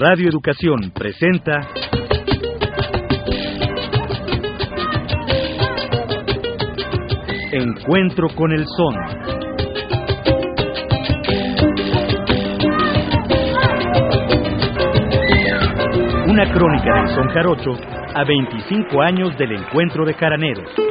Radio Educación presenta Encuentro con el Son. Una crónica del Son Jarocho a 25 años del encuentro de Caraneros.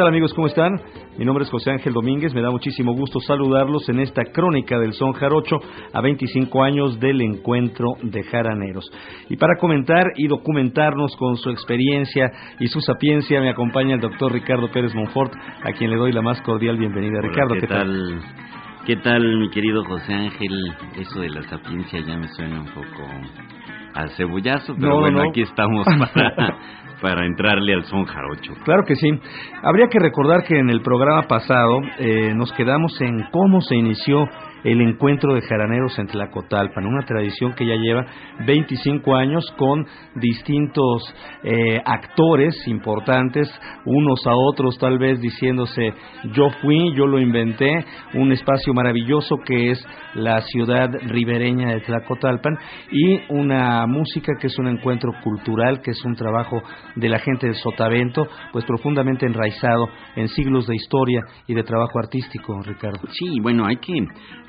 Tal amigos? ¿Cómo están? Mi nombre es José Ángel Domínguez, me da muchísimo gusto saludarlos en esta crónica del Son Jarocho a 25 años del encuentro de jaraneros. Y para comentar y documentarnos con su experiencia y su sapiencia me acompaña el doctor Ricardo Pérez Monfort, a quien le doy la más cordial bienvenida. Hola, Ricardo, ¿qué, tal? ¿Qué tal, mi querido José Ángel? Eso de la sapiencia ya me suena un poco al cebollazo, pero No, bueno, no. aquí estamos para, para entrarle al son jarocho. Claro que sí. Habría que recordar que en el programa pasado eh, nos quedamos en cómo se inició el encuentro de jaraneros en Tlacotalpan, una tradición que ya lleva 25 años con distintos eh, actores importantes, unos a otros tal vez diciéndose yo fui, yo lo inventé, un espacio maravilloso que es la ciudad ribereña de Tlacotalpan y una música que es un encuentro cultural, que es un trabajo de la gente del Sotavento, pues profundamente enraizado en siglos de historia y de trabajo artístico, Ricardo. Sí, bueno, hay que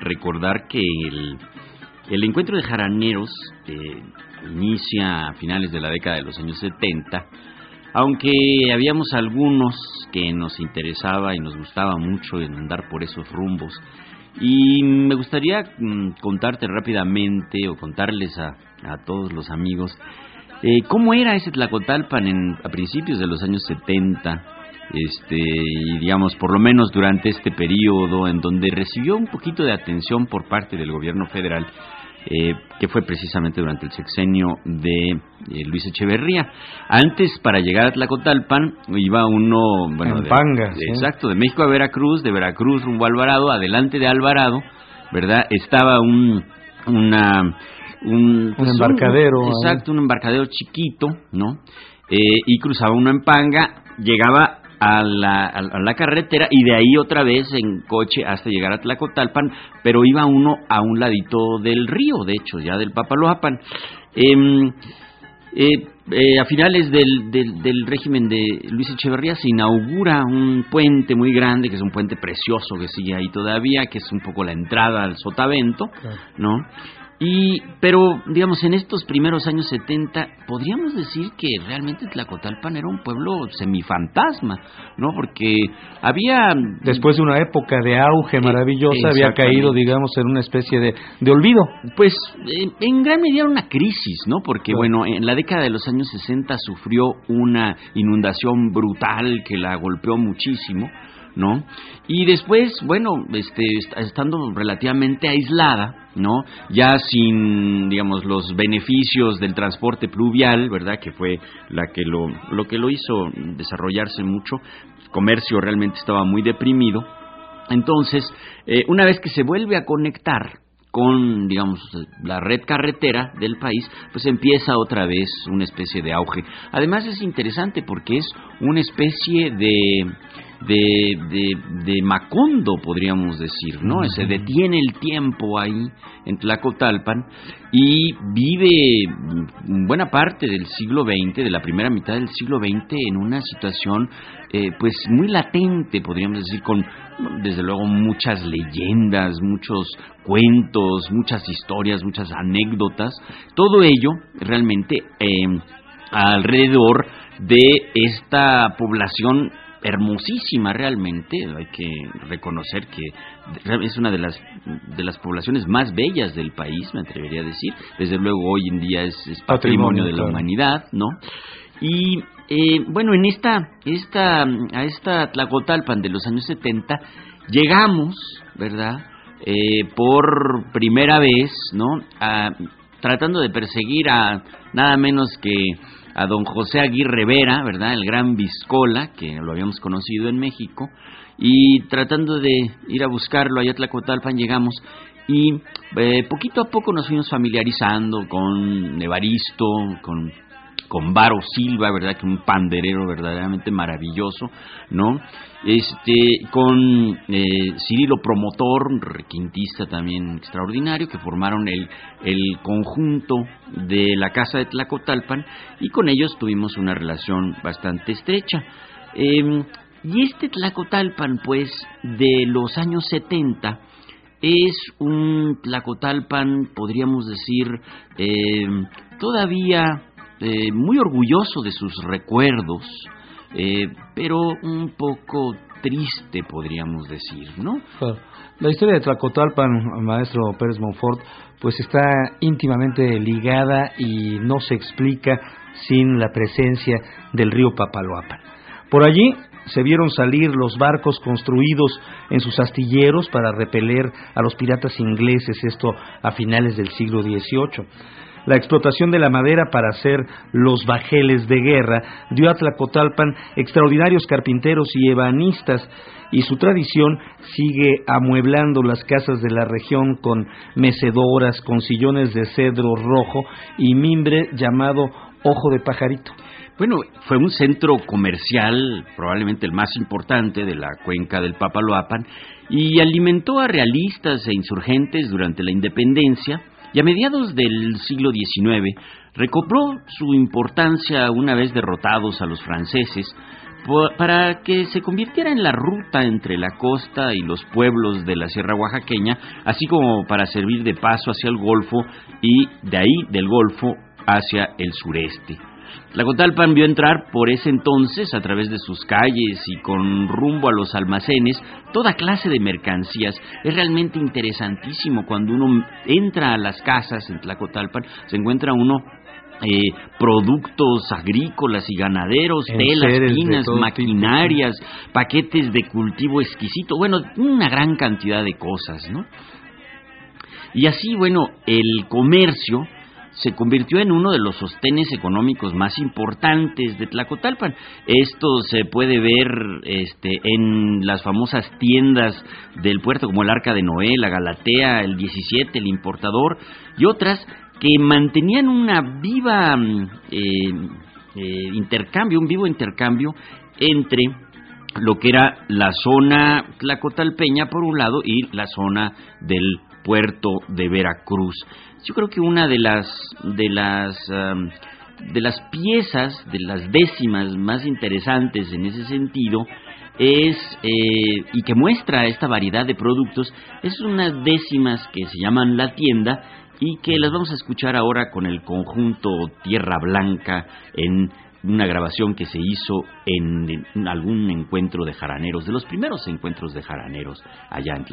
recordar que el, encuentro de jaraneros eh, inicia a finales de la década de los años 70, aunque habíamos algunos que nos interesaba y nos gustaba mucho en andar por esos rumbos. Y me gustaría mm, contarte rápidamente o contarles a, a todos los amigos eh, cómo era ese Tlacotalpan en, a principios de los años 70, este, y digamos, por lo menos durante este periodo en donde recibió un poquito de atención por parte del gobierno federal, eh, que fue precisamente durante el sexenio de eh, Luis Echeverría. Antes, para llegar a Tlacotalpan, iba uno, bueno, En de- panga, de- sí. exacto, de México a Veracruz, de Veracruz rumbo a Alvarado, adelante de Alvarado, ¿verdad? Estaba un, una, un, pues, embarcadero, exacto, un embarcadero chiquito, ¿no? Eh, y cruzaba uno en panga, llegaba a la, a, la carretera y de ahí otra vez en coche hasta llegar a Tlacotalpan, pero iba uno a un ladito del río, de hecho, ya del Papaloapan. Em, eh, eh, a finales del, del, del régimen de Luis Echeverría se inaugura un puente muy grande, que es un puente precioso que sigue ahí todavía, que es un poco la entrada al Sotavento, ¿no? Y, pero, digamos, en estos primeros años 70, podríamos decir que realmente Tlacotalpan era un pueblo semifantasma, ¿no? Porque había... Después de una época de auge maravillosa, había caído, digamos, en una especie de, de olvido. Pues en, gran medida era una crisis, ¿no? Porque, bueno, en la década de los años 60 sufrió una inundación brutal que la golpeó muchísimo, ¿no? Y después, bueno, este, est- estando relativamente aislada, ¿no? Ya sin, digamos, los beneficios del transporte pluvial, ¿verdad? Que fue la que lo, lo que lo hizo desarrollarse mucho. El comercio realmente estaba muy deprimido. Entonces, eh, una vez que se vuelve a conectar con, digamos, la red carretera del país, pues empieza otra vez una especie de auge. Además es interesante porque es una especie de, de, de, de Macondo, podríamos decir, ¿no? Se detiene el tiempo ahí en Tlacotalpan y vive buena parte del siglo XX, de la primera mitad del siglo XX, en una situación eh, pues muy latente, podríamos decir, con desde luego muchas leyendas, muchos cuentos, muchas historias, muchas anécdotas, todo ello realmente eh, alrededor de esta población hermosísima realmente, hay que reconocer que es una de las de las poblaciones más bellas del país, me atrevería a decir. Desde luego hoy en día es, es patrimonio, Patrimonio, de la humanidad, ¿no? Y eh, bueno, en esta esta a esta Tlacotalpan de los años 70 llegamos, ¿verdad? Eh, por primera vez, ¿no? A, tratando de perseguir a nada menos que a don José Aguirre Vera, ¿verdad? El gran Viscola, que lo habíamos conocido en México, y tratando de ir a buscarlo allá a Tlacotalpan llegamos y eh, poquito a poco nos fuimos familiarizando con Nevaristo, con con Varo Silva, ¿verdad? Que un panderero verdaderamente maravilloso, ¿no? Este, con eh, Cirilo Promotor, requintista también extraordinario, que formaron el, el conjunto de la Casa de Tlacotalpan y con ellos tuvimos una relación bastante estrecha. Em, y este Tlacotalpan, pues, de los años 70, es un Tlacotalpan, podríamos decir, em, todavía eh, muy orgulloso de sus recuerdos, eh, pero un poco triste, podríamos decir, ¿no? La historia de Tlacotalpan, maestro Pérez Monfort, pues está íntimamente ligada y no se explica sin la presencia del río Papaloapan. Por allí se vieron salir los barcos construidos en sus astilleros para repeler a los piratas ingleses, esto a finales del siglo XVIII. La explotación de la madera para hacer los bajeles de guerra dio a Tlacotalpan extraordinarios carpinteros y ebanistas y su tradición sigue amueblando las casas de la región con mecedoras, con sillones de cedro rojo y mimbre llamado ojo de pajarito. Bueno, fue un centro comercial, probablemente el más importante de la cuenca del Papaloapan, y alimentó a realistas e insurgentes durante la independencia, y a mediados del siglo XIX recobró su importancia una vez derrotados a los franceses para que se convirtiera en la ruta entre la costa y los pueblos de la Sierra Oaxaqueña, así como para servir de paso hacia el Golfo y de ahí del Golfo hacia el sureste. Tlacotalpan vio entrar por ese entonces, a través de sus calles y con rumbo a los almacenes, toda clase de mercancías. Es realmente interesantísimo cuando uno entra a las casas en Tlacotalpan, se encuentra uno eh, productos agrícolas y ganaderos, telas finas, maquinarias, paquetes de cultivo exquisito, bueno, una gran cantidad de cosas, ¿no? Y así, bueno, el comercio se convirtió en uno de los sostenes económicos más importantes de Tlacotalpan. Esto se puede ver este, en las famosas tiendas del puerto como el Arca de Noé, la Galatea, el 17, el Importador y otras que mantenían una viva mm, eh, eh, intercambio, un vivo intercambio entre lo que era la zona tlacotalpeña por un lado y la zona del puerto de Veracruz. Yo creo que una de las de las de las piezas, de las décimas más interesantes en ese sentido es eh, y que muestra esta variedad de productos es unas décimas que se llaman la tienda y que las vamos a escuchar ahora con el conjunto Tierra Blanca en una grabación que se hizo en algún encuentro de jaraneros, de los primeros encuentros de jaraneros allá en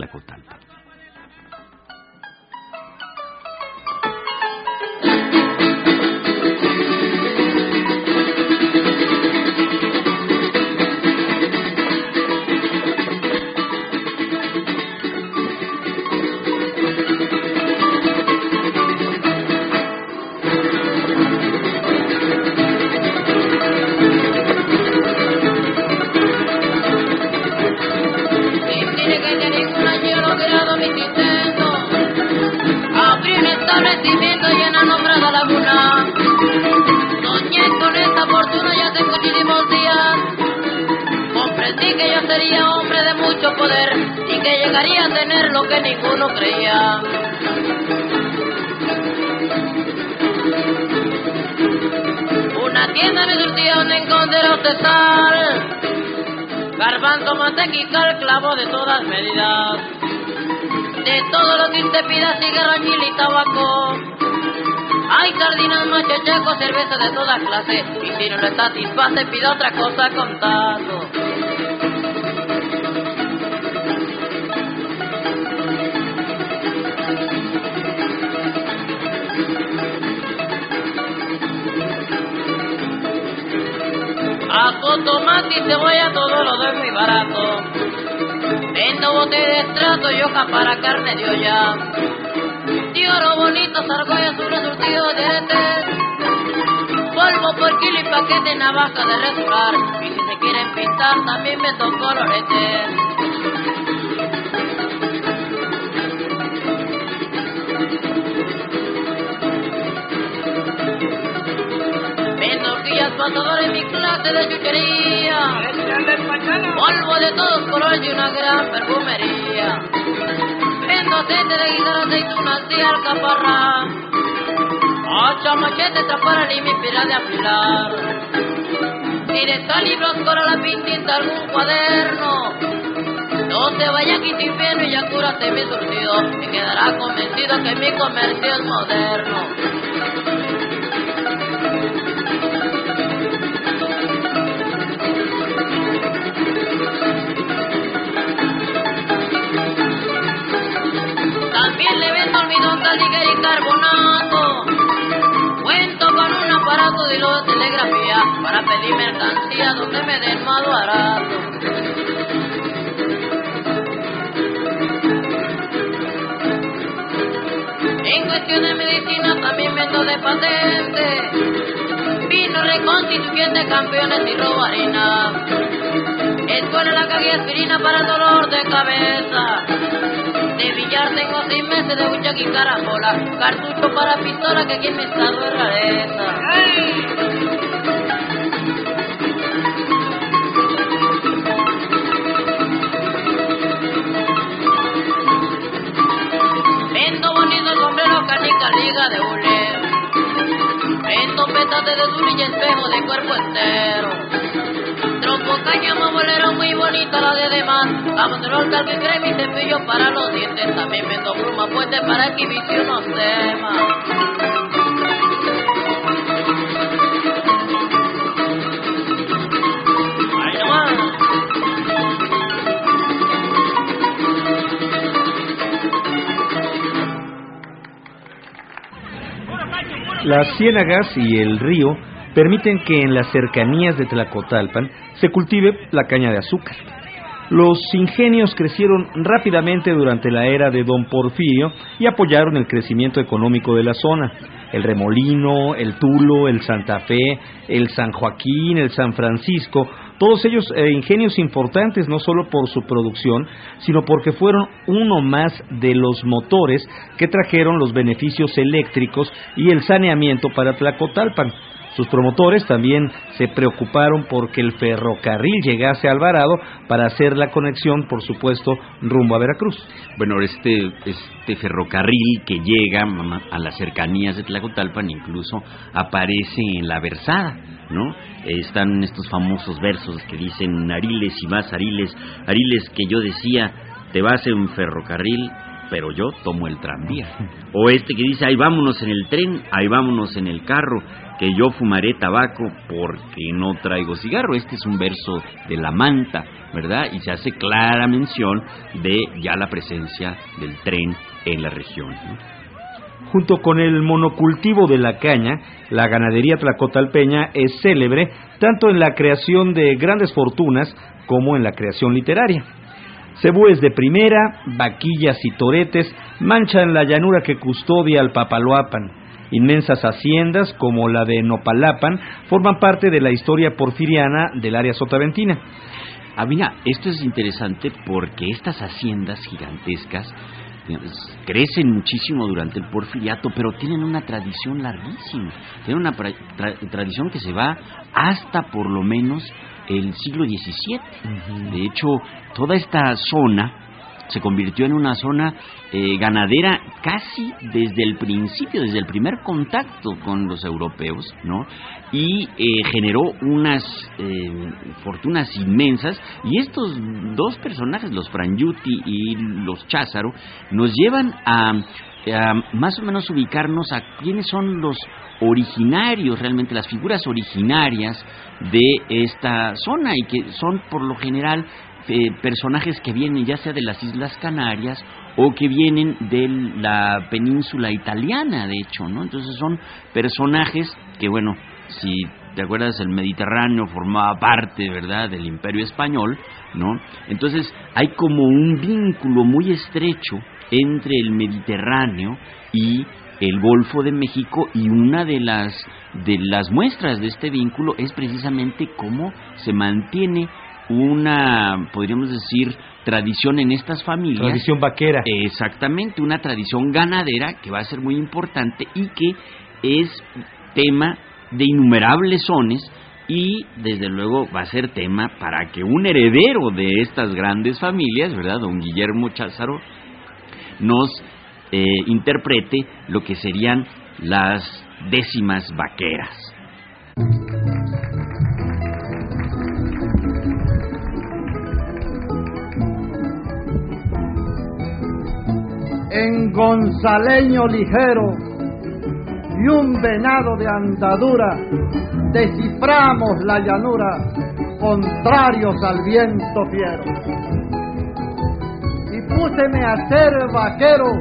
Tlacotalpa. mantequica, el clavo de todas medidas. De todo lo que usted pida, cigarro, chile y tabaco. Hay sardinas, machecheco, cerveza de toda clase. Y si no le satisface, pida otra cosa con Ajo, tomate y cebolla, todo lo doy muy barato. Vendo bote de estrato y hoja para carne de olla. Lloro bonito, argollas, un surtido de. Polvo por kilo y paquete, navaja de restaurar. Y si se quieren pintar, también tocó coloretes. En mi clase de chuchería. Polvo de todos colores y una gran perfumería. Vendo aceite de guitarra, aceitunas y alcaparra. Ocho machetes, para y mi pila de afilar. Si de libros, para la pintinta, algún cuaderno. No te vayas aquí sin y ya cúrate mi surtido. Me quedará convencido que mi comercio es moderno. Taliga y carbonato. Cuento con un aparato de de telegrafía para pedir mercancía donde me den más barato. En cuestión de medicina también vendo de patente. Vino reconstituyente, campeones y robarina. Escuela la cagué aspirina para dolor de cabeza. De billar tengo de hucha y carambola. Cartucho para pistola que aquí en mi estado es. Vendo bonito sombrero, canica, liga de hule. Vendo petate de duro y espejo de cuerpo entero. Trompo, caña, bolero, muy bonita la de demás. Vamos a calco y crema y cepillo para los dientes. También pluma puente para que vicio no temas. Las ciénagas y el río permiten que en las cercanías de Tlacotalpan se cultive la caña de azúcar. Los ingenios crecieron rápidamente durante la era de Don Porfirio y apoyaron el crecimiento económico de la zona. El Remolino, el Tulo, el Santa Fe, el San Joaquín, el San Francisco, todos ellos eh, ingenios importantes no solo por su producción, sino porque fueron uno más de los motores que trajeron los beneficios eléctricos y el saneamiento para Tlacotalpan. Sus promotores también se preocuparon porque el ferrocarril llegase a Alvarado para hacer la conexión, por supuesto, rumbo a Veracruz. Bueno, este, este ferrocarril que llega a las cercanías de Tlacotalpan incluso aparece en la versada, ¿no? Están estos famosos versos que dicen ariles y más ariles, ariles que yo decía, te vas en ferrocarril, pero yo tomo el tranvía. O este que dice, ahí vámonos en el tren, ahí vámonos en el carro, que yo fumaré tabaco porque no traigo cigarro. Este es un verso de la manta, ¿verdad? Y se hace clara mención de ya la presencia del tren en la región. Junto con el monocultivo de la caña, la ganadería tlacotalpeña es célebre tanto en la creación de grandes fortunas como en la creación literaria. Cebúes de primera, vaquillas y toretes manchan la llanura que custodia al Papaloapan. Inmensas haciendas como la de Nopalapan forman parte de la historia porfiriana del área sotaventina. Mira, esto es interesante porque estas haciendas gigantescas digamos, crecen muchísimo durante el porfiriato, pero tienen una tradición larguísima. Tienen una tradición que se va hasta por lo menos el siglo XVII. De hecho, toda esta zona se convirtió en una zona eh, ganadera casi desde el principio, desde el primer contacto con los europeos, ¿no? Y eh, generó unas eh, fortunas inmensas. Y estos dos personajes, los Frangiuti y los Cházaro, nos llevan a, a más o menos ubicarnos a quiénes son los originarios, realmente las figuras originarias de esta zona y que son por lo general eh, personajes que vienen ya sea de las Islas Canarias o que vienen de la península italiana, de hecho, ¿no? Entonces son personajes que, bueno, si te acuerdas, el Mediterráneo formaba parte, ¿verdad?, del Imperio Español, ¿no? Entonces hay como un vínculo muy estrecho entre el Mediterráneo y el Golfo de México y una de las de las muestras de este vínculo es precisamente cómo se mantiene una podríamos decir tradición en estas familias tradición vaquera exactamente una tradición ganadera que va a ser muy importante y que es tema de innumerables sones y desde luego va a ser tema para que un heredero de estas grandes familias, ¿verdad? Don Guillermo Cházaro, nos eh, interprete lo que serían las décimas vaqueras. En Gonzaleño ligero y un venado de andadura, desciframos la llanura, contrarios al viento fiero. Púseme a ser vaquero,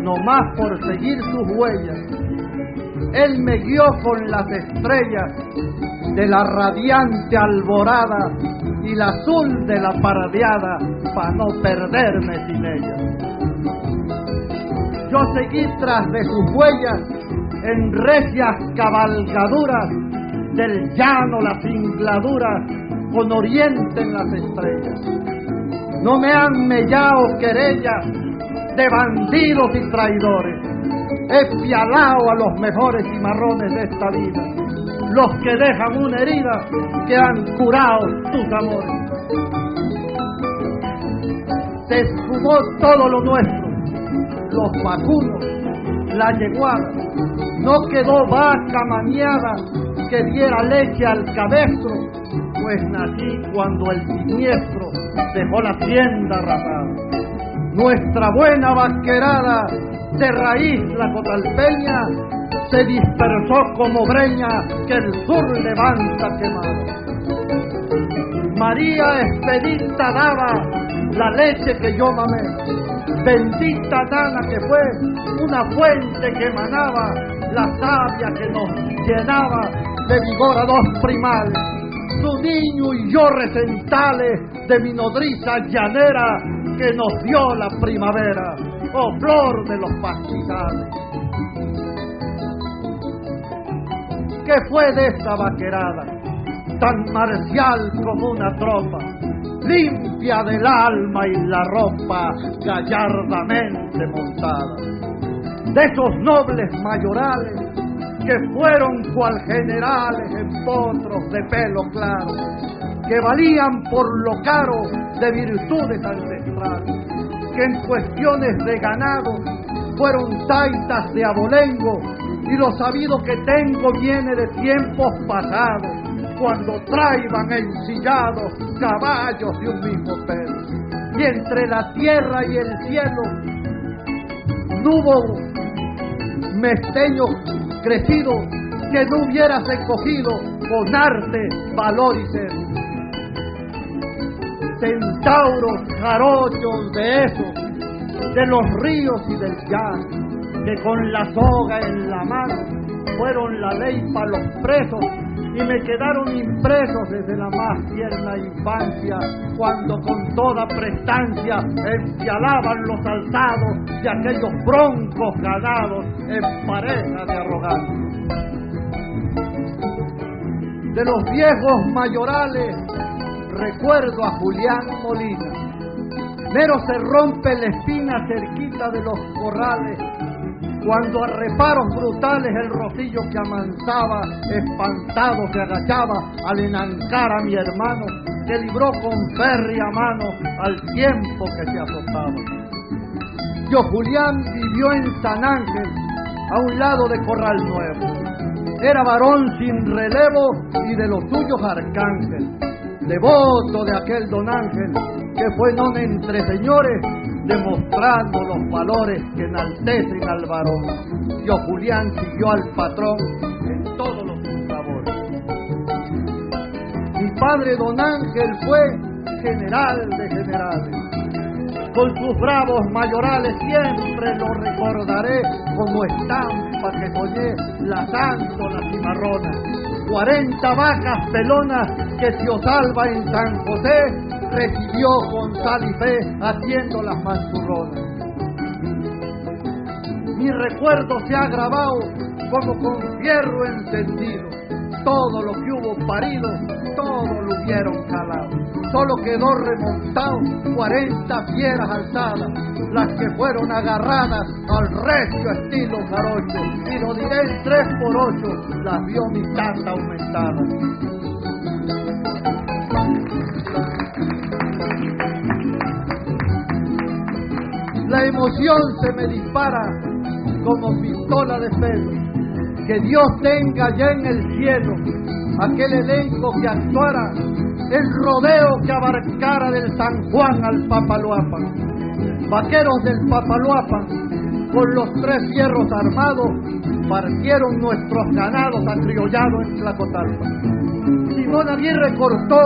no más por seguir sus huellas. Él me guió con las estrellas de la radiante alborada y el azul de la paradeada para no perderme sin ella. Yo seguí tras de sus huellas en recias cabalgaduras del llano las ingladuras con oriente en las estrellas. No me han mellado querellas de bandidos y traidores. He pialado a los mejores cimarrones de esta vida, los que dejan una herida que han curado tus amores. Se esfumó todo lo nuestro, los vacunos, la yeguada, no quedó vaca maniada que diera leche al cabestro, pues nací cuando el siniestro dejó la tienda rapada. Nuestra buena vaquerada de raíz la cotalpeña se dispersó como breña que el sur levanta quemado. María Expedita daba la leche que yo mamé, bendita nana que fue una fuente que emanaba la savia que nos llenaba de vigor a dos primales, su niño y yo recentales de mi nodriza llanera que nos dio la primavera, oh flor de los pastizales. ¿Qué fue de esta vaquerada, tan marcial como una tropa, limpia del alma y la ropa gallardamente montada? de esos nobles mayorales que fueron cual generales en potros de pelo claro, que valían por lo caro de virtudes ancestrales, que en cuestiones de ganado fueron taitas de abolengo y lo sabido que tengo viene de tiempos pasados, cuando traiban ensillados caballos de un mismo pelo. Y entre la tierra y el cielo no hubo mesteño crecido que no hubieras escogido con arte, valor y ser. Centauros jarochos de esos, de los ríos y del llano, que con la soga en la mano fueron la ley para los presos y me quedaron impresos desde la más tierna infancia, cuando con toda prestancia enfialaban los alzados de aquellos broncos ganados en pareja de arrogancia. De los viejos mayorales recuerdo a Julián Molina. Nero se rompe la espina cerquita de los corrales cuando a brutales el rocillo que amansaba, espantado se agachaba al enancar a mi hermano, que libró con férrea mano al tiempo que se azotaba. Yo Julián vivió en San Ángel, a un lado de Corral Nuevo. Era varón sin relevo y de los suyos arcángel, devoto de aquel don Ángel, que fue non entre señores demostrando los valores que enaltecen al varón. Yo Julián siguió al patrón en todos los sabores. Mi padre don Ángel fue general de generales. Con sus bravos mayorales siempre lo recordaré como estampa que soñé lazando la cimarrona. Cuarenta vacas pelonas que se salva en San José recibió con sal y fe haciendo las manzurronas. mi recuerdo se ha grabado como con fierro encendido. Todo lo que hubo parido, todo lo hubieron calado. Solo quedó remontado 40 fieras alzadas, las que fueron agarradas al recio estilo jarocho. Y lo diré tres por ocho, las vio mi tata aumentada. La emoción se me dispara como pistola de pelo. Que Dios tenga ya en el cielo aquel elenco que actuara el rodeo que abarcara del San Juan al Papaloapan. Vaqueros del Papaloapan, con los tres fierros armados, partieron nuestros ganados acriollados en Tlacotalpa. Simón Aguirre cortó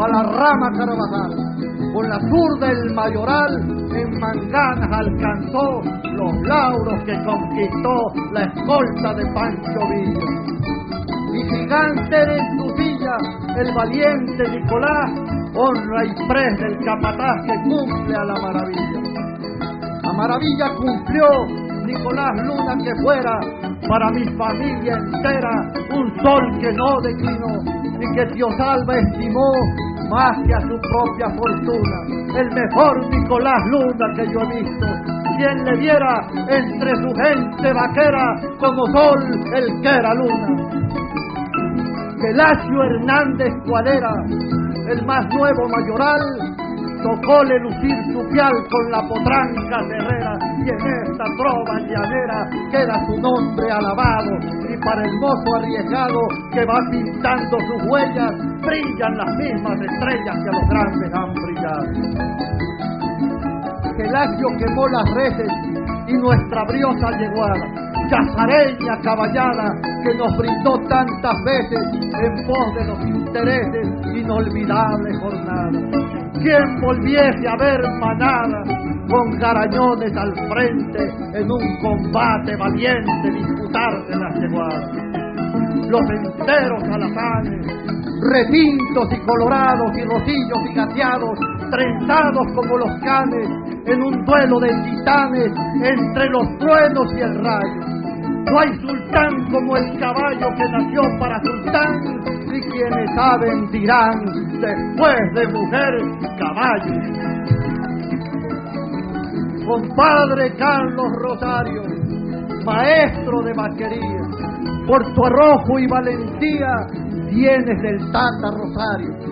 a la rama Carabajal con la zurda el mayoral en manganas alcanzó los lauros que conquistó la escolta de Pancho Villa. Y gigante en su silla, el valiente Nicolás, honra y pres del capataz que cumple a la maravilla. La maravilla cumplió Nicolás Luna que fuera para mi familia entera un sol que no declinó y que Dios Alba estimó más que a su propia fortuna. El mejor Nicolás Luna que yo he visto. Quien le viera entre su gente vaquera como sol el que era luna. Gelacio Hernández Cuadera, el más nuevo mayoral, tocóle lucir su pial con la potranca terrera y en esta trova llanera queda su nombre alabado y para el mozo arriesgado que va pintando sus huellas brillan las mismas estrellas que los grandes han brillado. Gelacio quemó las redes y nuestra briosa yeguada chazareña caballada que nos brindó tantas veces en pos de los intereses inolvidables jornadas. ¿Quién volviese a ver manada con garañones al frente en un combate valiente disputarse las yeguadas? Los enteros alazanes, retintos y colorados y rosillos y gateados, trenzados como los canes en un duelo de titanes entre los truenos y el rayo no hay sultán como el caballo que nació para sultán, y quienes saben dirán, después de mujer, caballo. Compadre Carlos Rosario, maestro de vaquería, por tu arrojo y valentía tienes del Tata Rosario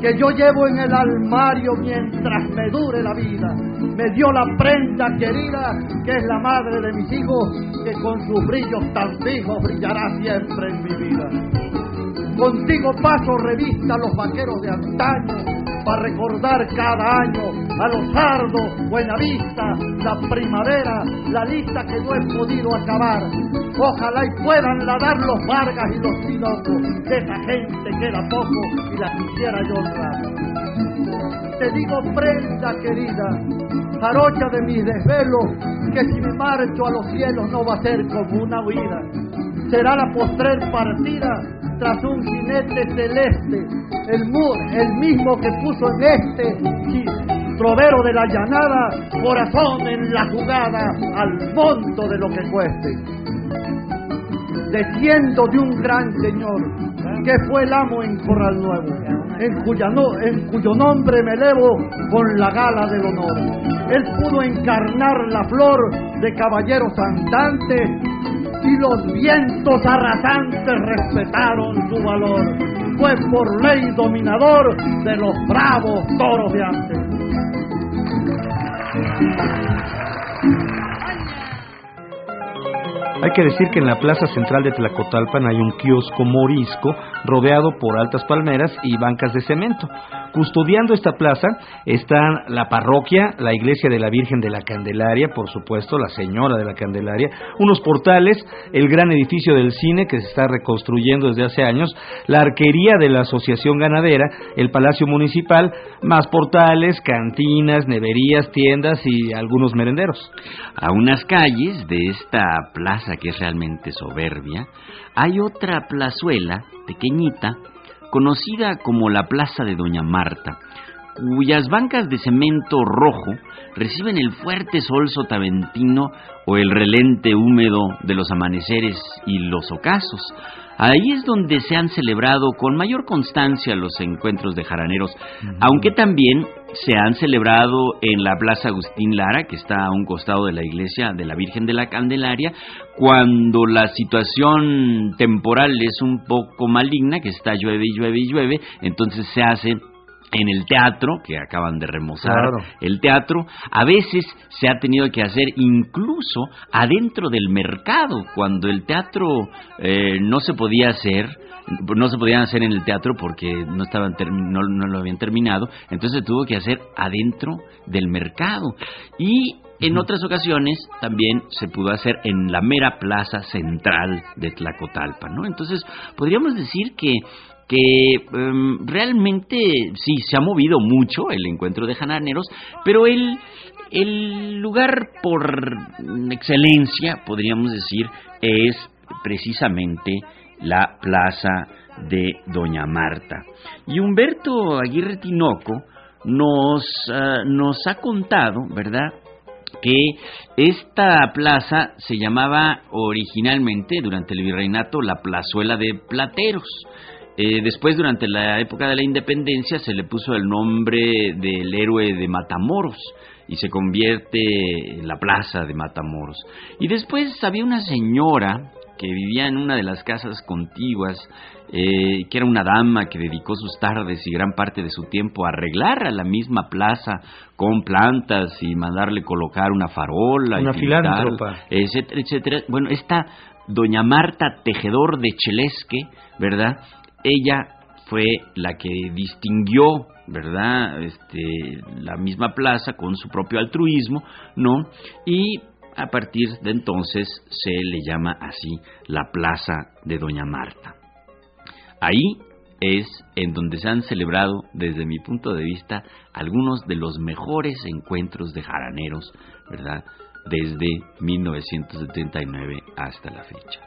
que yo llevo en el armario mientras me dure la vida. Me dio la prenda querida, que es la madre de mis hijos, que con sus brillos tan fijos brillará siempre en mi vida. Contigo paso revista los vaqueros de antaño, para recordar cada año a los sardos, Buenavista, la primavera, la lista que no he podido acabar. Ojalá y puedan ladar los Vargas y los Sinocos, de esa gente que era poco y la quisiera yo honrar. Te digo prenda querida, jarocha de mis desvelos, que si me marcho a los cielos no va a ser como una huida. Será la postrer partida tras un jinete celeste, el, el mismo que puso en este trovero de la llanada, corazón en la jugada, al monto de lo que cueste. Desciendo de un gran señor, que fue el amo en Corral Nuevo, en, en cuyo nombre me elevo con la gala del honor. Él pudo encarnar la flor de caballeros andantes y los vientos arrasantes respetaron su valor. Fue por ley dominador de los bravos toros de antes. Hay que decir que en la plaza central de Tlacotalpan hay un kiosco morisco rodeado por altas palmeras y bancas de cemento. Custodiando esta plaza están la parroquia, la iglesia de la Virgen de la Candelaria, por supuesto, la Señora de la Candelaria, unos portales, el gran edificio del cine que se está reconstruyendo desde hace años, la arquería de la Asociación Ganadera, el Palacio Municipal, más portales, cantinas, neverías, tiendas y algunos merenderos. A unas calles de esta plaza que es realmente soberbia, hay otra plazuela pequeñita conocida como la Plaza de Doña Marta, cuyas bancas de cemento rojo reciben el fuerte sol sotaventino o el relente húmedo de los amaneceres y los ocasos. Ahí es donde se han celebrado con mayor constancia los encuentros de jaraneros, aunque también se han celebrado en la Plaza Agustín Lara, que está a un costado de la iglesia de la Virgen de la Candelaria, cuando la situación temporal es un poco maligna, que está llueve y llueve y llueve, entonces se hace en el teatro, que acaban de remozar el teatro, a veces se ha tenido que hacer incluso adentro del mercado, cuando el teatro eh, no se podía hacer, no se podían hacer en el teatro porque no estaban no, no lo habían terminado, entonces se tuvo que hacer adentro del mercado. Y en otras ocasiones también se pudo hacer en la mera plaza central de Tlacotalpa, ¿no? Entonces, podríamos decir que que em, realmente sí se ha movido mucho el encuentro de jananeros, pero el, el lugar por excelencia, podríamos decir, es precisamente la plaza de Doña Marta. Y Humberto Aguirre Tinoco nos, ah, nos ha contado, ¿verdad?, que esta plaza se llamaba originalmente, durante el virreinato, la plazuela de Plateros. Eh, después, durante la época de la independencia, se le puso el nombre del héroe de Matamoros y se convierte en la plaza de Matamoros. Y después había una señora que vivía en una de las casas contiguas, eh, que era una dama que dedicó sus tardes y gran parte de su tiempo a arreglar a la misma plaza con plantas y mandarle colocar una farola, una filántropa, etcétera, etcétera. Bueno, esta doña Marta Tejedor de Chelesque, ¿verdad? Ella fue la que distinguió, ¿verdad? Este, la misma plaza con su propio altruismo, ¿no? Y a partir de entonces se le llama así la Plaza de Doña Marta. Ahí es en donde se han celebrado, desde mi punto de vista, algunos de los mejores encuentros de jaraneros, ¿verdad? Desde 1979 hasta la fecha.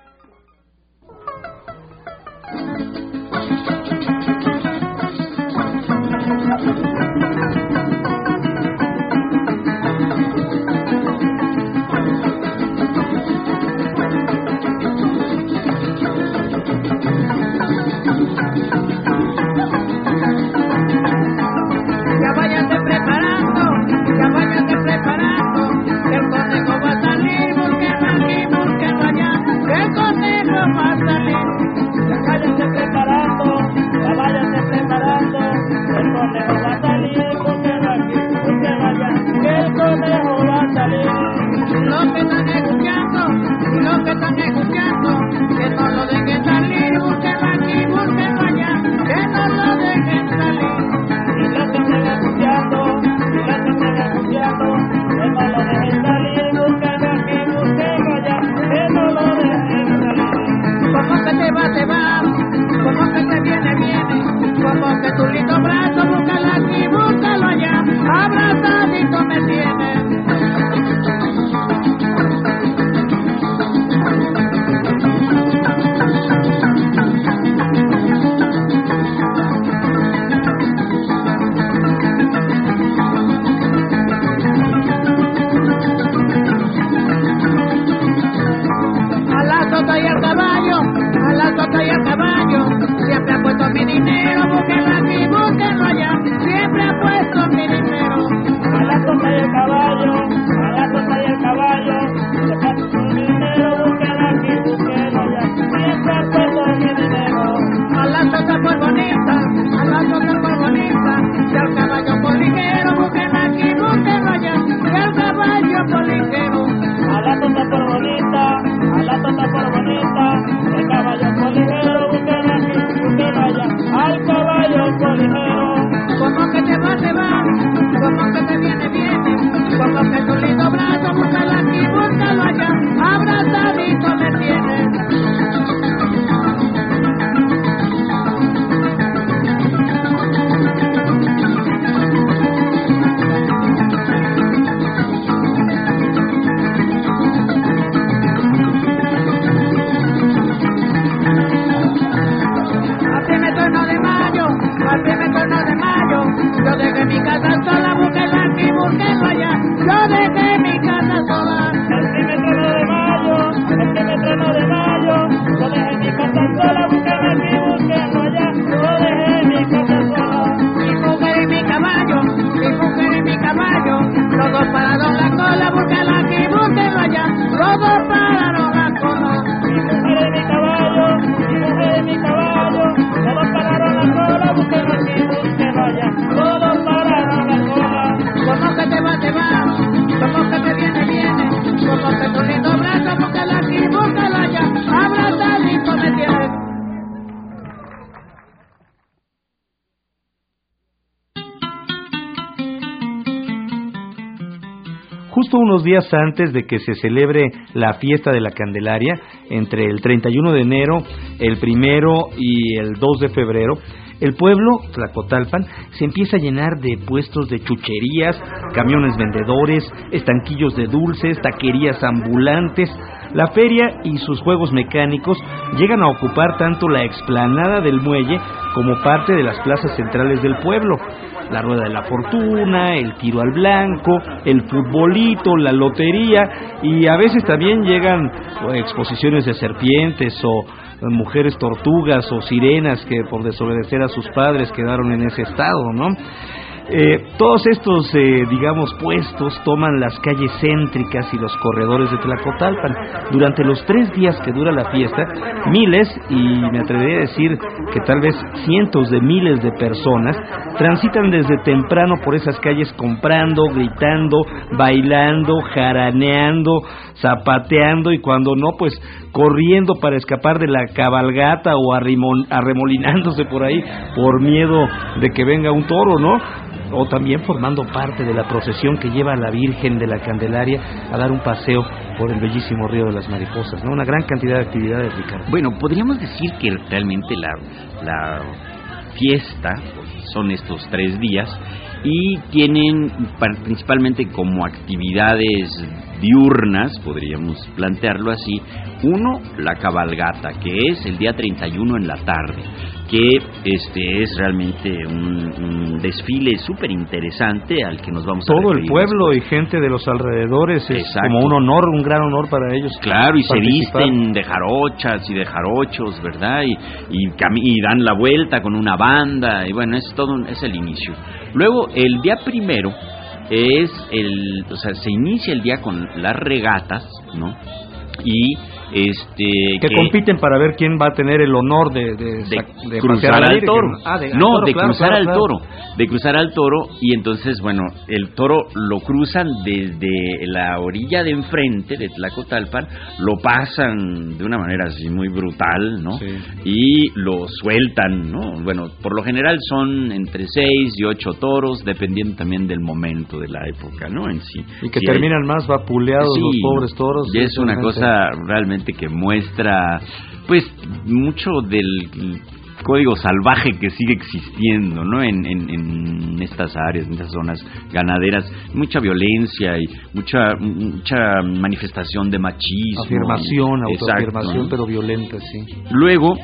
Justo unos días antes de que se celebre la fiesta de la Candelaria, entre el 31 de enero, el primero y el 2 de febrero, el pueblo, Tlacotalpan, se empieza a llenar de puestos de chucherías, camiones vendedores, estanquillos de dulces, taquerías ambulantes. La feria y sus juegos mecánicos llegan a ocupar tanto la explanada del muelle como parte de las plazas centrales del pueblo. La rueda de la fortuna, el tiro al blanco, el futbolito, la lotería y a veces también llegan exposiciones de serpientes o mujeres tortugas o sirenas que por desobedecer a sus padres quedaron en ese estado, ¿no? Eh, todos estos, eh, digamos, puestos toman las calles céntricas y los corredores de Tlacotalpan. Durante los tres días que dura la fiesta, miles, y me atrevería a decir que tal vez cientos de miles de personas, transitan desde temprano por esas calles comprando, gritando, bailando, jaraneando, zapateando y cuando no, pues corriendo para escapar de la cabalgata o arremolinándose por ahí por miedo de que venga un toro, ¿no? O también formando parte de la procesión que lleva a la Virgen de la Candelaria a dar un paseo por el bellísimo río de las mariposas, ¿no? Una gran cantidad de actividades, Ricardo. Bueno, podríamos decir que realmente la, la fiesta son estos tres días y tienen principalmente como actividades diurnas, podríamos plantearlo así, uno, la cabalgata, que es el día 31 en la tarde, que este es realmente un, desfile súper interesante al que nos vamos a Todo el pueblo y gente de los alrededores es como un honor, un gran honor para ellos. Claro, y se visten de jarochas y de jarochos, ¿verdad? Y, y, dan la vuelta con una banda, y bueno, es todo, es el inicio. Luego, el día primero es el, o sea, se inicia el día con las regatas, ¿no? Y este que, compiten para ver quién va a tener el honor de, de, cruzar al toro. Ah, no, de cruzar al toro, de cruzar al toro y entonces bueno, el toro lo cruzan desde la orilla de enfrente de Tlacotalpan, lo pasan de una manera así muy brutal, ¿no? Y lo sueltan, ¿no? Bueno, por lo general son entre seis y ocho toros, dependiendo también del momento de la época, ¿no? En sí. Y que terminan más vapuleados los pobres toros. Y es una cosa realmente que muestra pues mucho del código salvaje que sigue existiendo ¿no? En, en, estas áreas, en estas zonas ganaderas, mucha violencia y mucha mucha manifestación de machismo. Afirmación, autoafirmación, pero violenta, sí. Luego,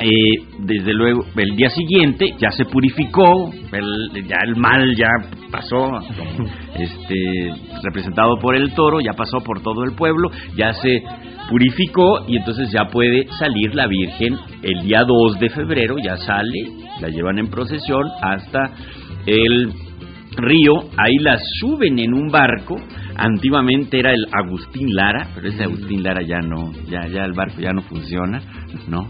eh, desde luego, el día siguiente ya se purificó, ya el mal ya pasó, este, representado por el toro, ya pasó por todo el pueblo, ya se purificó y entonces ya puede salir la Virgen el día 2 de febrero, ya sale, la llevan en procesión hasta el río, ahí la suben en un barco, antiguamente era el Agustín Lara, pero ese Agustín Lara ya no, ya, ya el barco ya no funciona, ¿no?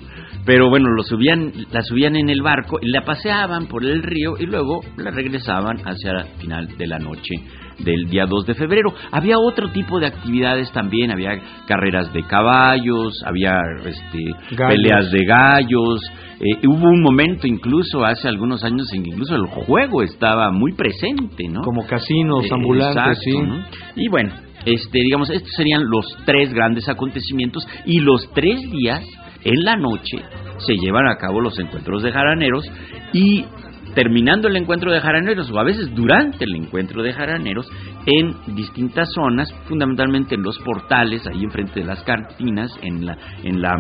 Pero bueno, lo subían, la subían en el barco, y la paseaban por el río y luego la regresaban hacia el final de la noche del día 2 de febrero. Había otro tipo de actividades también, había carreras de caballos, había este, peleas de gallos. Eh, hubo un momento incluso hace algunos años en que incluso el juego estaba muy presente, ¿no? Como casinos eh, ambulantes, sí. Y bueno, este, digamos, estos serían los tres grandes acontecimientos y los tres días en la noche se llevan a cabo los encuentros de jaraneros y terminando el encuentro de jaraneros o a veces durante el encuentro de jaraneros en distintas zonas, fundamentalmente en los portales, ahí enfrente de las cantinas, en la en la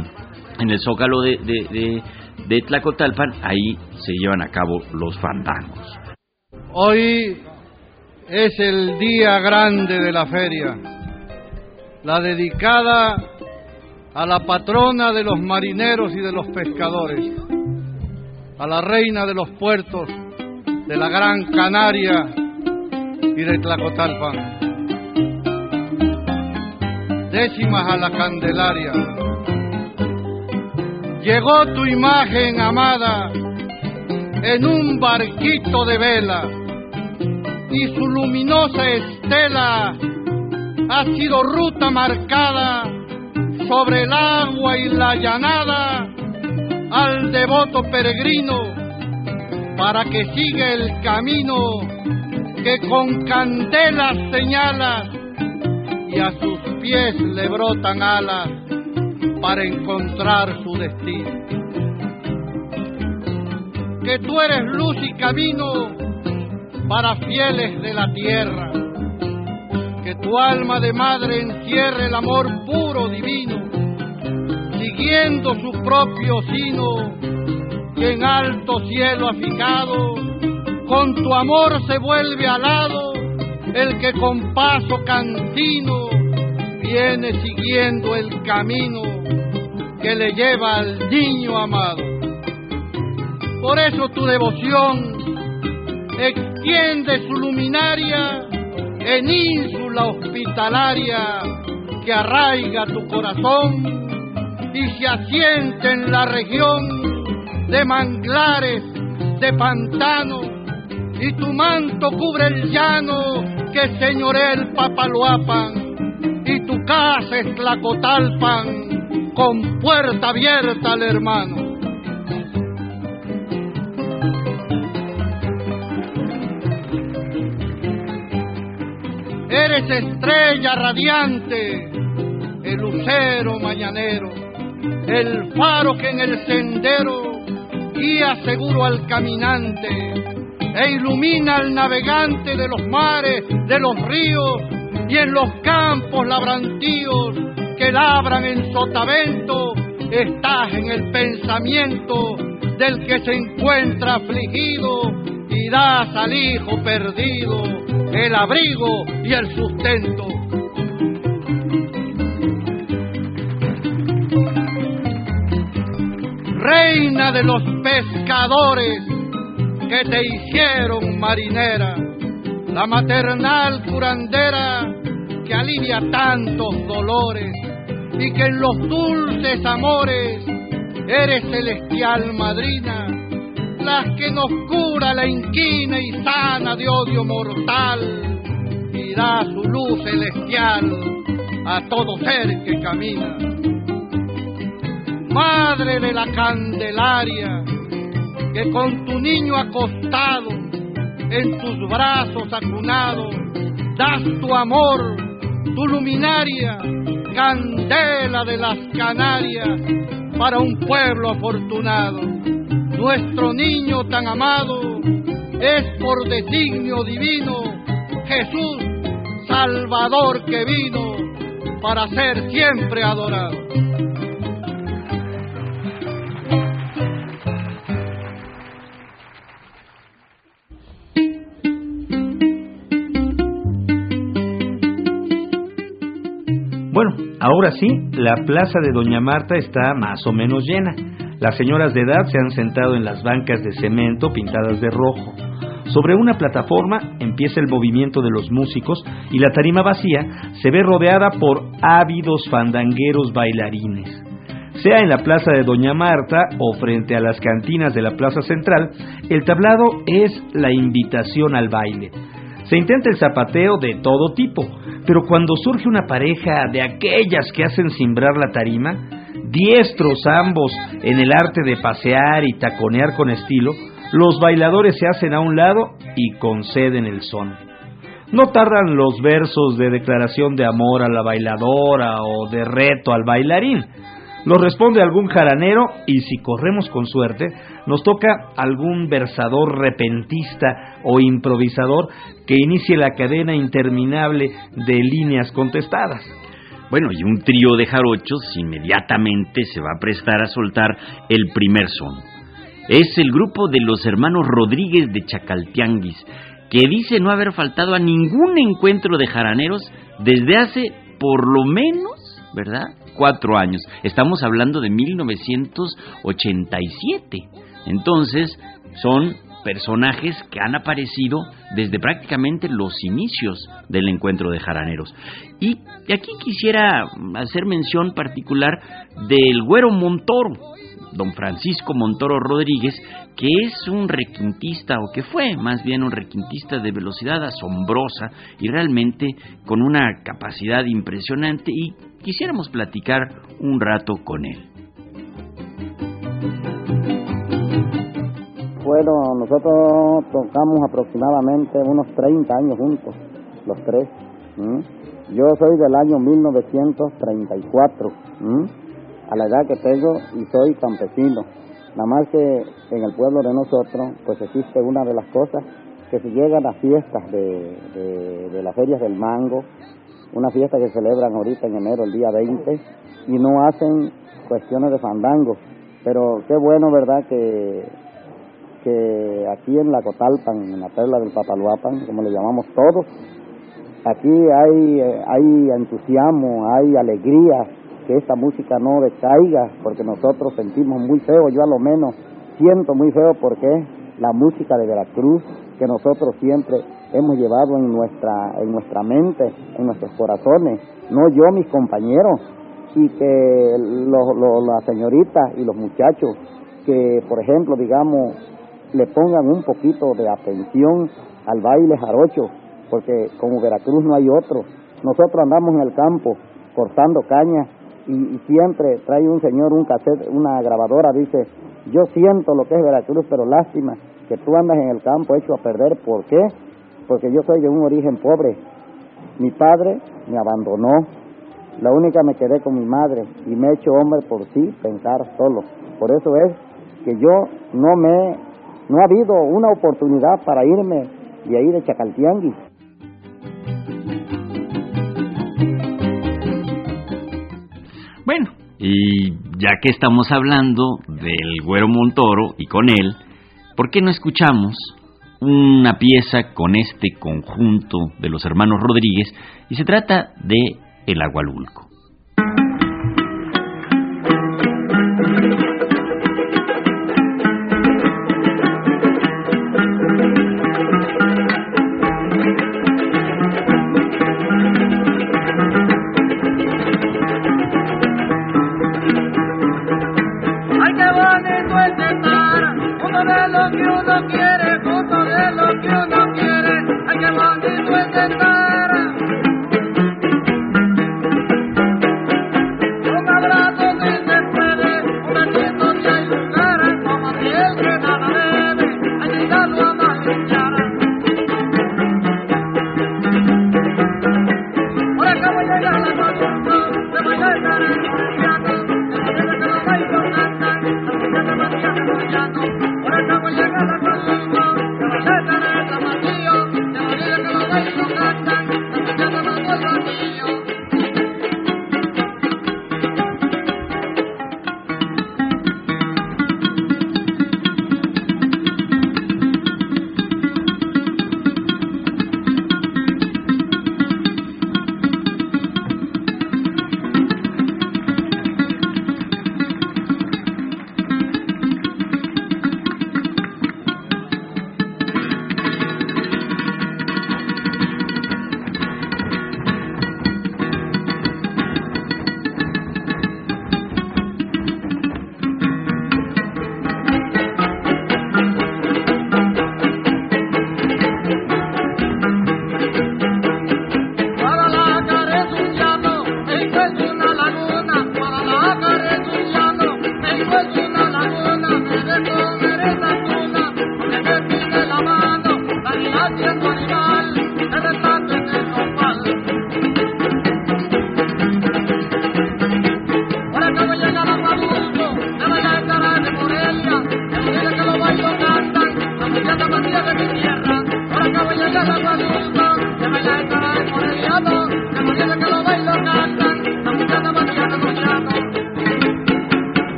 en el zócalo de, de, de Tlacotalpan, ahí se llevan a cabo los fandangos. Hoy es el día grande de la feria, la dedicada a la patrona de los marineros y de los pescadores, a la reina de los puertos de la Gran Canaria y de Tlacotalpan. Décimas a la Candelaria. Llegó tu imagen amada en un barquito de vela y su luminosa estela ha sido ruta marcada sobre el agua y la llanada al devoto peregrino para que siga el camino que con candelas señala y a sus pies le brotan alas para encontrar su destino. Que tú eres luz y camino para fieles de la tierra. Que tu alma de madre encierre el amor puro divino, siguiendo su propio sino, que en alto cielo ha fijado, con tu amor se vuelve alado el que con paso cantino viene siguiendo el camino que le lleva al niño amado. Por eso tu devoción extiende su luminaria en ínsula hospitalaria que arraiga tu corazón y se asiente en la región de manglares, de pantanos, y tu manto cubre el llano que señorea el Papaloapan, y tu casa es Tlacotalpan, con puerta abierta al hermano. Eres estrella radiante, el lucero mañanero, el faro que en el sendero guía seguro al caminante e ilumina al navegante de los mares, de los ríos y en los campos labrantíos que labran en sotavento, estás en el pensamiento del que se encuentra afligido y das al hijo perdido el abrigo y el sustento. Reina de los pescadores que te hicieron marinera, la maternal curandera que alivia tantos dolores y que en los dulces amores eres celestial madrina que nos cura la inquina y sana de odio mortal y da su luz celestial a todo ser que camina. Madre de la Candelaria, que con tu niño acostado, en tus brazos acunado, das tu amor, tu luminaria, candela de las Canarias, para un pueblo afortunado nuestro niño tan amado es por designio divino Jesús, Salvador que vino para ser siempre adorado. Bueno, ahora sí, la plaza de Doña Marta está más o menos llena. Las señoras de edad se han sentado en las bancas de cemento pintadas de rojo. Sobre una plataforma empieza el movimiento de los músicos y la tarima vacía se ve rodeada por ávidos fandangueros bailarines. Sea en la plaza de Doña Marta o frente a las cantinas de la plaza central, el tablado es la invitación al baile. Se intenta el zapateo de todo tipo, pero cuando surge una pareja de aquellas que hacen cimbrar la tarima, diestros ambos en el arte de pasear y taconear con estilo, los bailadores se hacen a un lado y conceden el son. No tardan los versos de declaración de amor a la bailadora o de reto al bailarín. Los responde algún jaranero y si corremos con suerte, nos toca algún versador repentista o improvisador que inicie la cadena interminable de líneas contestadas. Bueno, y un trío de jarochos inmediatamente se va a prestar a soltar el primer son. Es el grupo de los hermanos Rodríguez de Chacaltianguis, que dice no haber faltado a ningún encuentro de jaraneros desde hace por lo menos, ¿verdad? Cuatro años. Estamos hablando de 1987. Entonces, son personajes que han aparecido desde prácticamente los inicios del encuentro de jaraneros. Y aquí quisiera hacer mención particular del güero Montoro, don Francisco Montoro Rodríguez, que es un requintista, o que fue más bien un requintista de velocidad asombrosa y realmente con una capacidad impresionante y quisiéramos platicar un rato con él. Bueno, nosotros tocamos aproximadamente unos 30 años juntos, los tres. Yo soy del año 1934, a la edad que tengo y soy campesino. Nada más que en el pueblo de nosotros, pues existe una de las cosas que se llegan a fiestas de, de, las ferias del mango, una fiesta que celebran ahorita en enero, el día 20, y no hacen cuestiones de fandango. Pero qué bueno, ¿verdad?, que, que aquí en la Cotalpan, en la perla del Papaluapan, como le llamamos todos, aquí hay, hay entusiasmo, hay alegría, que esta música no decaiga, porque nosotros sentimos muy feo, yo a lo menos siento muy feo porque la música de Veracruz que nosotros siempre hemos llevado en nuestra, en nuestra mente, en nuestros corazones, no yo, mis compañeros, y que las señoritas y los muchachos que, por ejemplo, digamos, le pongan un poquito de atención al baile jarocho, porque como Veracruz no hay otro. Nosotros andamos en el campo cortando caña y, siempre trae un señor un cassette, una grabadora, dice, yo siento lo que es Veracruz, pero lástima que tú andas en el campo hecho a perder. ¿Por qué? Porque yo soy de un origen pobre. Mi padre me abandonó. La única me quedé con mi madre y me he hecho hombre por sí pensar solo. Por eso es que yo no me, no ha habido una oportunidad para irme y ahí de Chacaltiangui Bueno, y ya que estamos hablando del Güero Montoro y con él, ¿por qué no escuchamos una pieza con este conjunto de los hermanos Rodríguez? Y se trata de El Agualulco.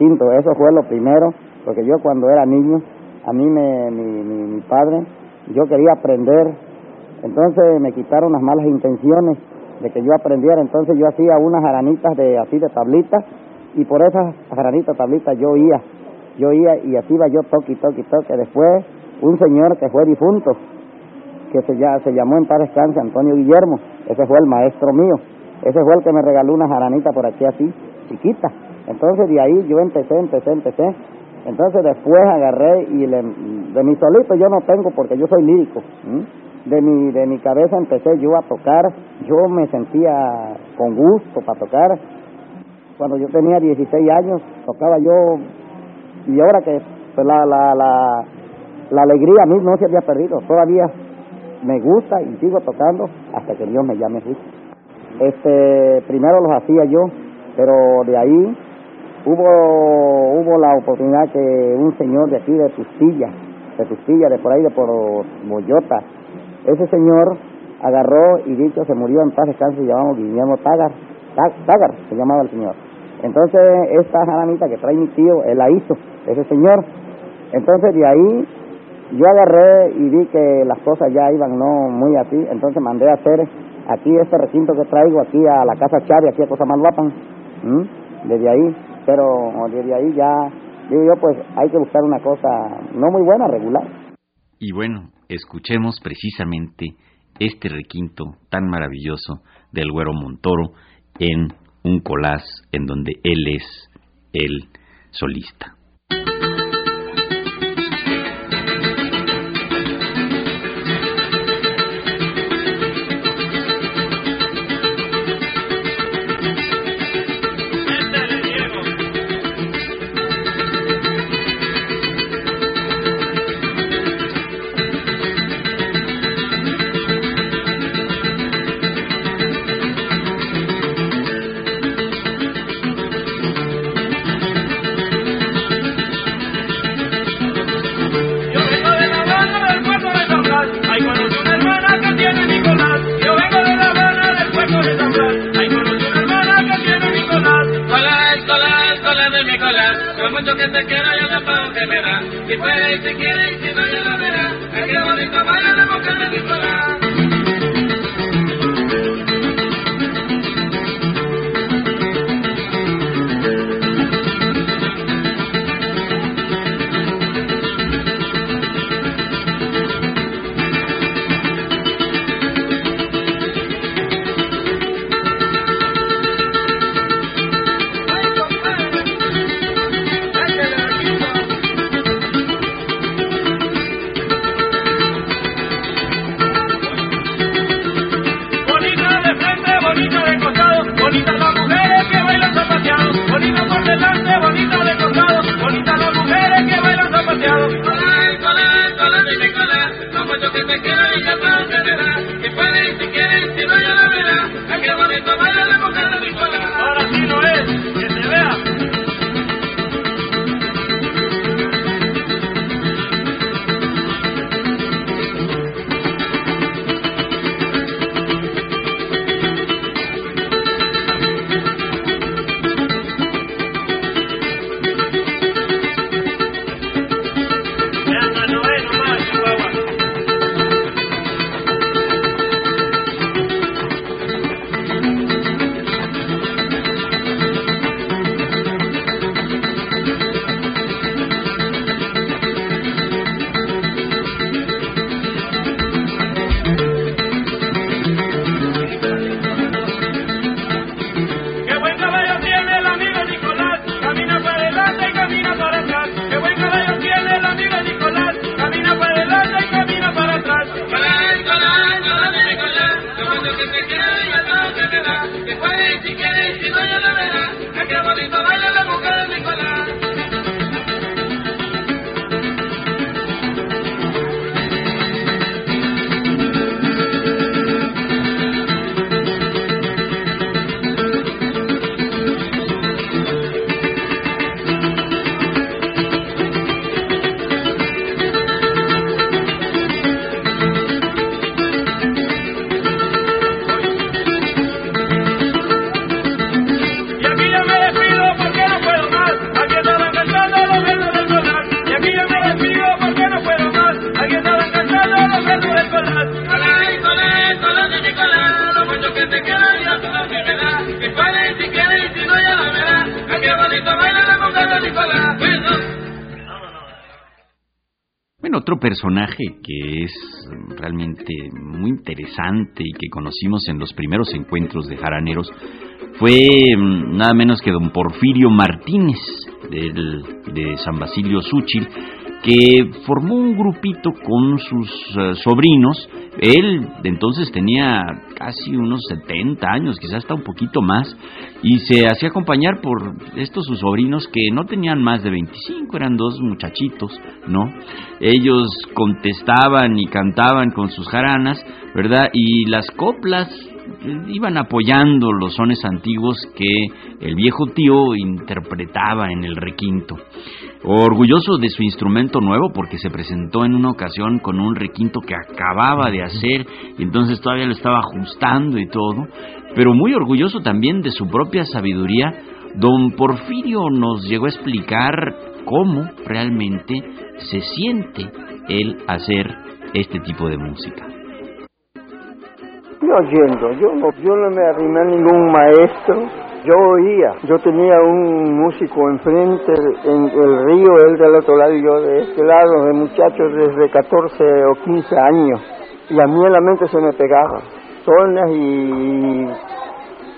Requinto, eso fue lo primero, porque yo cuando era niño, a mí me, mi, mi, mi padre, yo quería aprender, entonces me quitaron las malas intenciones de que yo aprendiera, entonces yo hacía unas jaranitas de así de tablitas y por esas jaranitas tablitas yo oía, yo oía y así iba yo toque, toque, toque. Después un señor que fue difunto, que se, ya, se llamó en paz descanse Antonio Guillermo, ese fue el maestro mío, ese fue el que me regaló una jaranita por aquí así, chiquita. Entonces de ahí yo empecé, empecé, empecé. Entonces después agarré y le, de mi solito yo no tengo porque yo soy lírico. De mi, de mi cabeza empecé yo a tocar, yo me sentía con gusto para tocar. Cuando yo tenía 16 años tocaba yo y ahora que pues, la, la, la, la alegría a mí no se había perdido, todavía me gusta y sigo tocando hasta que Dios me llame. Este, primero los hacía yo, pero de ahí hubo hubo la oportunidad que un señor de aquí de Tustilla, de Tustilla, de por ahí de por Boyota, ese señor agarró y dicho se murió en paz descanso, se llamaba Guillermo Tagar, Ta- Tagar se llamaba el señor. Entonces esta jaranita que trae mi tío, él la hizo, ese señor. Entonces de ahí yo agarré y vi que las cosas ya iban no muy así, entonces mandé a hacer aquí este recinto que traigo aquí a la casa Chávez, aquí a Cosamaloapan, ¿m? desde ahí, pero desde ahí ya, digo yo, pues hay que buscar una cosa no muy buena, regular. Y bueno, escuchemos precisamente este requinto tan maravilloso del Güero Montoro en un collage en donde él es el solista. Personaje que es realmente muy interesante y que conocimos en los primeros encuentros de jaraneros fue mm, nada menos que don Porfirio Martínez de San Basilio Súchil, que formó un grupito con sus eh, sobrinos. Él entonces tenía casi unos 70 años, quizás hasta un poquito más, y se hacía acompañar por estos sus sobrinos que no tenían más de 25, eran dos muchachitos, ¿no? Ellos contestaban y cantaban con sus jaranas, ¿verdad? Y las coplas iban apoyando los sones antiguos que el viejo tío interpretaba en el requinto. Orgulloso de su instrumento nuevo porque se presentó en una ocasión con un requinto que acababa de hacer y entonces todavía lo estaba ajustando y todo, pero muy orgulloso también de su propia sabiduría, don Porfirio nos llegó a explicar cómo realmente se siente el hacer este tipo de música. Oyendo, yo no, yo no me arrimé a ningún maestro, yo oía, yo tenía un músico enfrente en el río, él del otro lado y yo de este lado, de muchachos desde 14 o 15 años, y a mí en la mente se me pegaba, sones y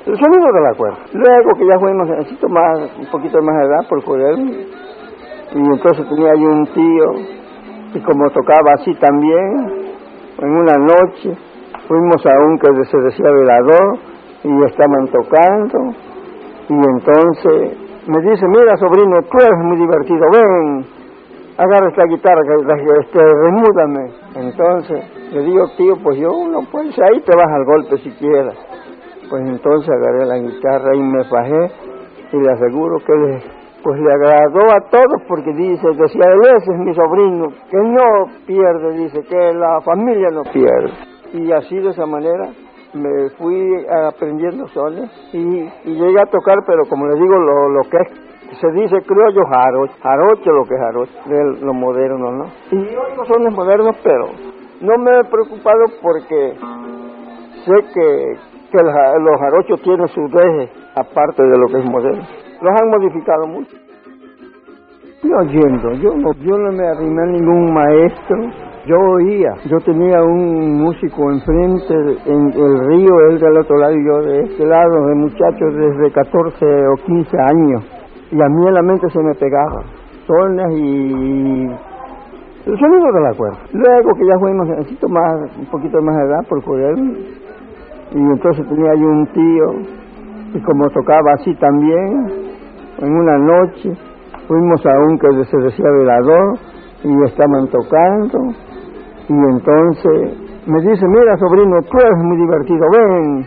el sonido de la cuerda. Luego que ya fuimos, necesito más, un poquito más de edad por poder, y entonces tenía yo un tío, y como tocaba así también, en una noche, fuimos a un que se decía velador y estaban tocando y entonces me dice, mira sobrino, tú eres muy divertido, ven, agarra esta guitarra, este, remúdame. Entonces le digo, tío, pues yo no puedes, ahí te vas al golpe si quieres. Pues entonces agarré la guitarra y me fajé y le aseguro que le, pues le agradó a todos porque dice, decía, ese es mi sobrino, que no pierde, dice, que la familia no pierde y así de esa manera me fui aprendiendo sones y, y llegué a tocar, pero como les digo, lo, que es, se dice criollo jarocho, jarocho lo que es jarocho, de lo moderno, ¿no? Y oigo sones modernos, pero no me he preocupado porque sé que, que los jarochos tienen su deje, aparte de lo que es moderno. Los han modificado mucho. Y oyendo, yo no, yo no me arrimé a ningún maestro, yo oía, yo tenía un músico enfrente en el río, él del otro lado y yo de este lado, de muchachos desde 14 o 15 años, y a mí en la mente se me pegaba, sones y el sonido de la cuerda. Luego que ya fuimos, necesito más, un poquito más de edad por poder, y entonces tenía yo un tío, y como tocaba así también, en una noche, fuimos a un que se decía velador, y estaban tocando, y entonces me dice, mira sobrino, tú eres muy divertido, ven,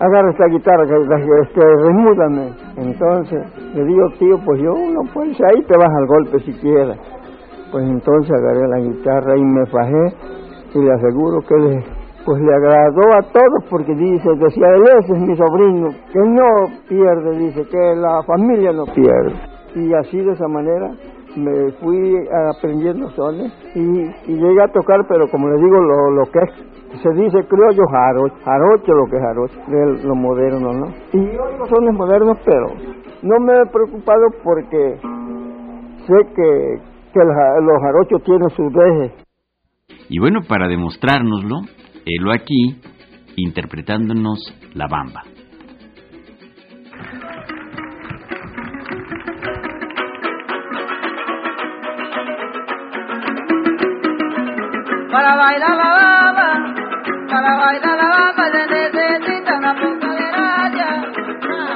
agarra esta guitarra, que, este, remúdame. Entonces le digo, tío, pues yo no puedes, ahí te vas al golpe si quieres. Pues entonces agarré la guitarra y me fajé y le aseguro que le, pues le agradó a todos porque dice, decía, ese es mi sobrino, que no pierde, dice, que la familia no pierde. Y así de esa manera me fui aprendiendo sones y, y, llegué a tocar, pero como les digo, lo, lo que es, se dice criollo jarocho, jarocho lo que es jarocho, de lo moderno, ¿no? Y oigo sones modernos, pero no me he preocupado porque sé que, que los jarochos tienen su deje. Y bueno, para demostrárnoslo, helo aquí interpretándonos la bamba. Para bailar la baba, para bailar la baba se necesita una poca de raya,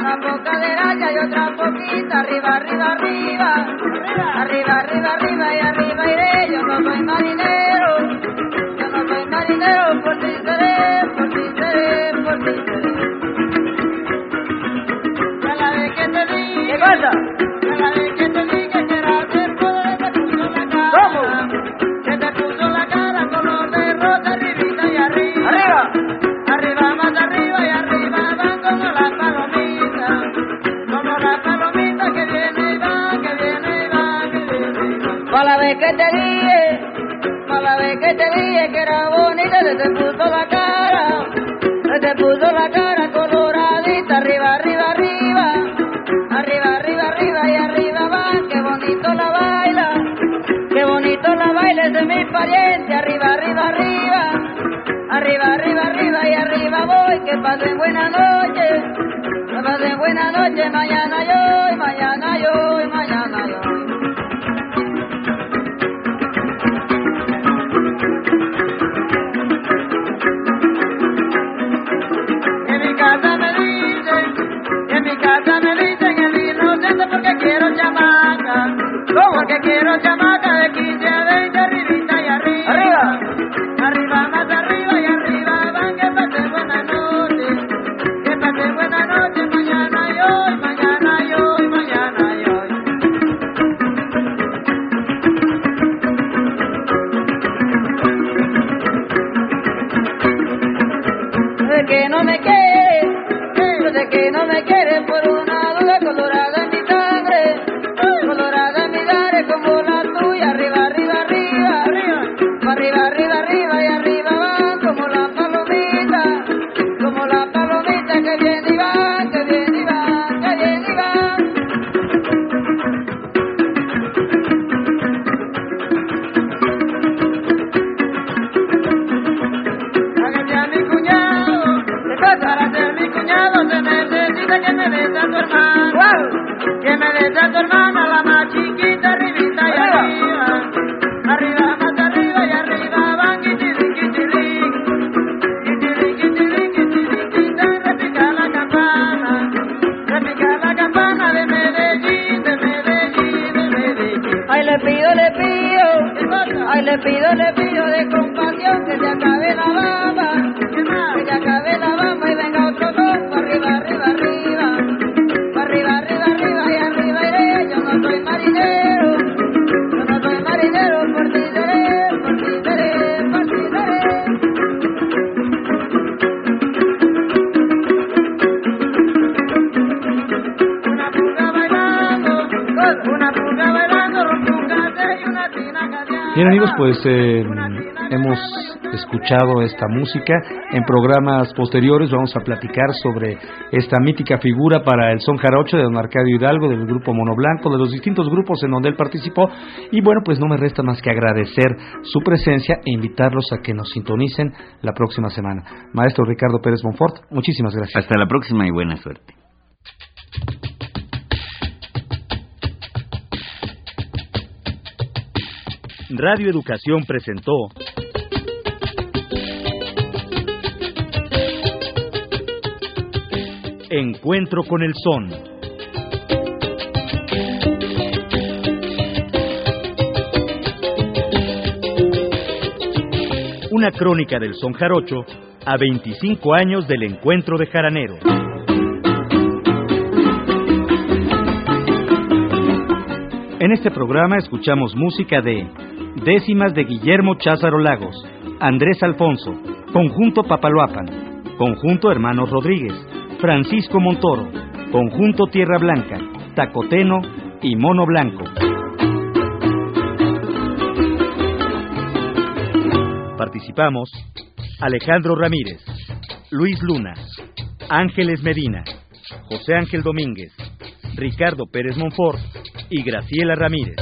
una poca de raya y otra poquita, arriba, arriba, arriba, arriba, arriba, arriba y arriba iré, yo no soy marinero, yo no soy marinero, por ti seré, por ti seré, por ti seré. ¿qué pasa? Que te dije, pa' la vez que te dije que era bonita, se te puso la cara. Se te puso la cara coloradita, arriba, arriba, arriba. Arriba, arriba, arriba y arriba va, qué bonito la baila. Qué bonito la baila ese pariente, arriba, arriba, arriba. Arriba, arriba, arriba y arriba voy, que pasen buena noche. Que pasen buena noche, mañana yo, mañana yo, mañana Quiero chamaca Bien amigos, pues eh, hemos escuchado esta música. En programas posteriores vamos a platicar sobre esta mítica figura para el son jarocho de don Arcadio Hidalgo, del grupo Mono Blanco, de los distintos grupos en donde él participó. Y bueno, pues no me resta más que agradecer su presencia e invitarlos a que nos sintonicen la próxima semana. Maestro Ricardo Pérez Monfort, muchísimas gracias. Hasta la próxima y buena suerte. Radio Educación presentó Encuentro con el Son. Una crónica del son jarocho a 25 años del encuentro de jaranero. En este programa escuchamos música de Décimas de Guillermo Cházaro Lagos, Andrés Alfonso, Conjunto Papaloapan, Conjunto Hermanos Rodríguez, Francisco Montoro, Conjunto Tierra Blanca, Tacoteno y Mono Blanco. Participamos Alejandro Ramírez, Luis Luna, Ángeles Medina, José Ángel Domínguez, Ricardo Pérez Monfort y Graciela Ramírez.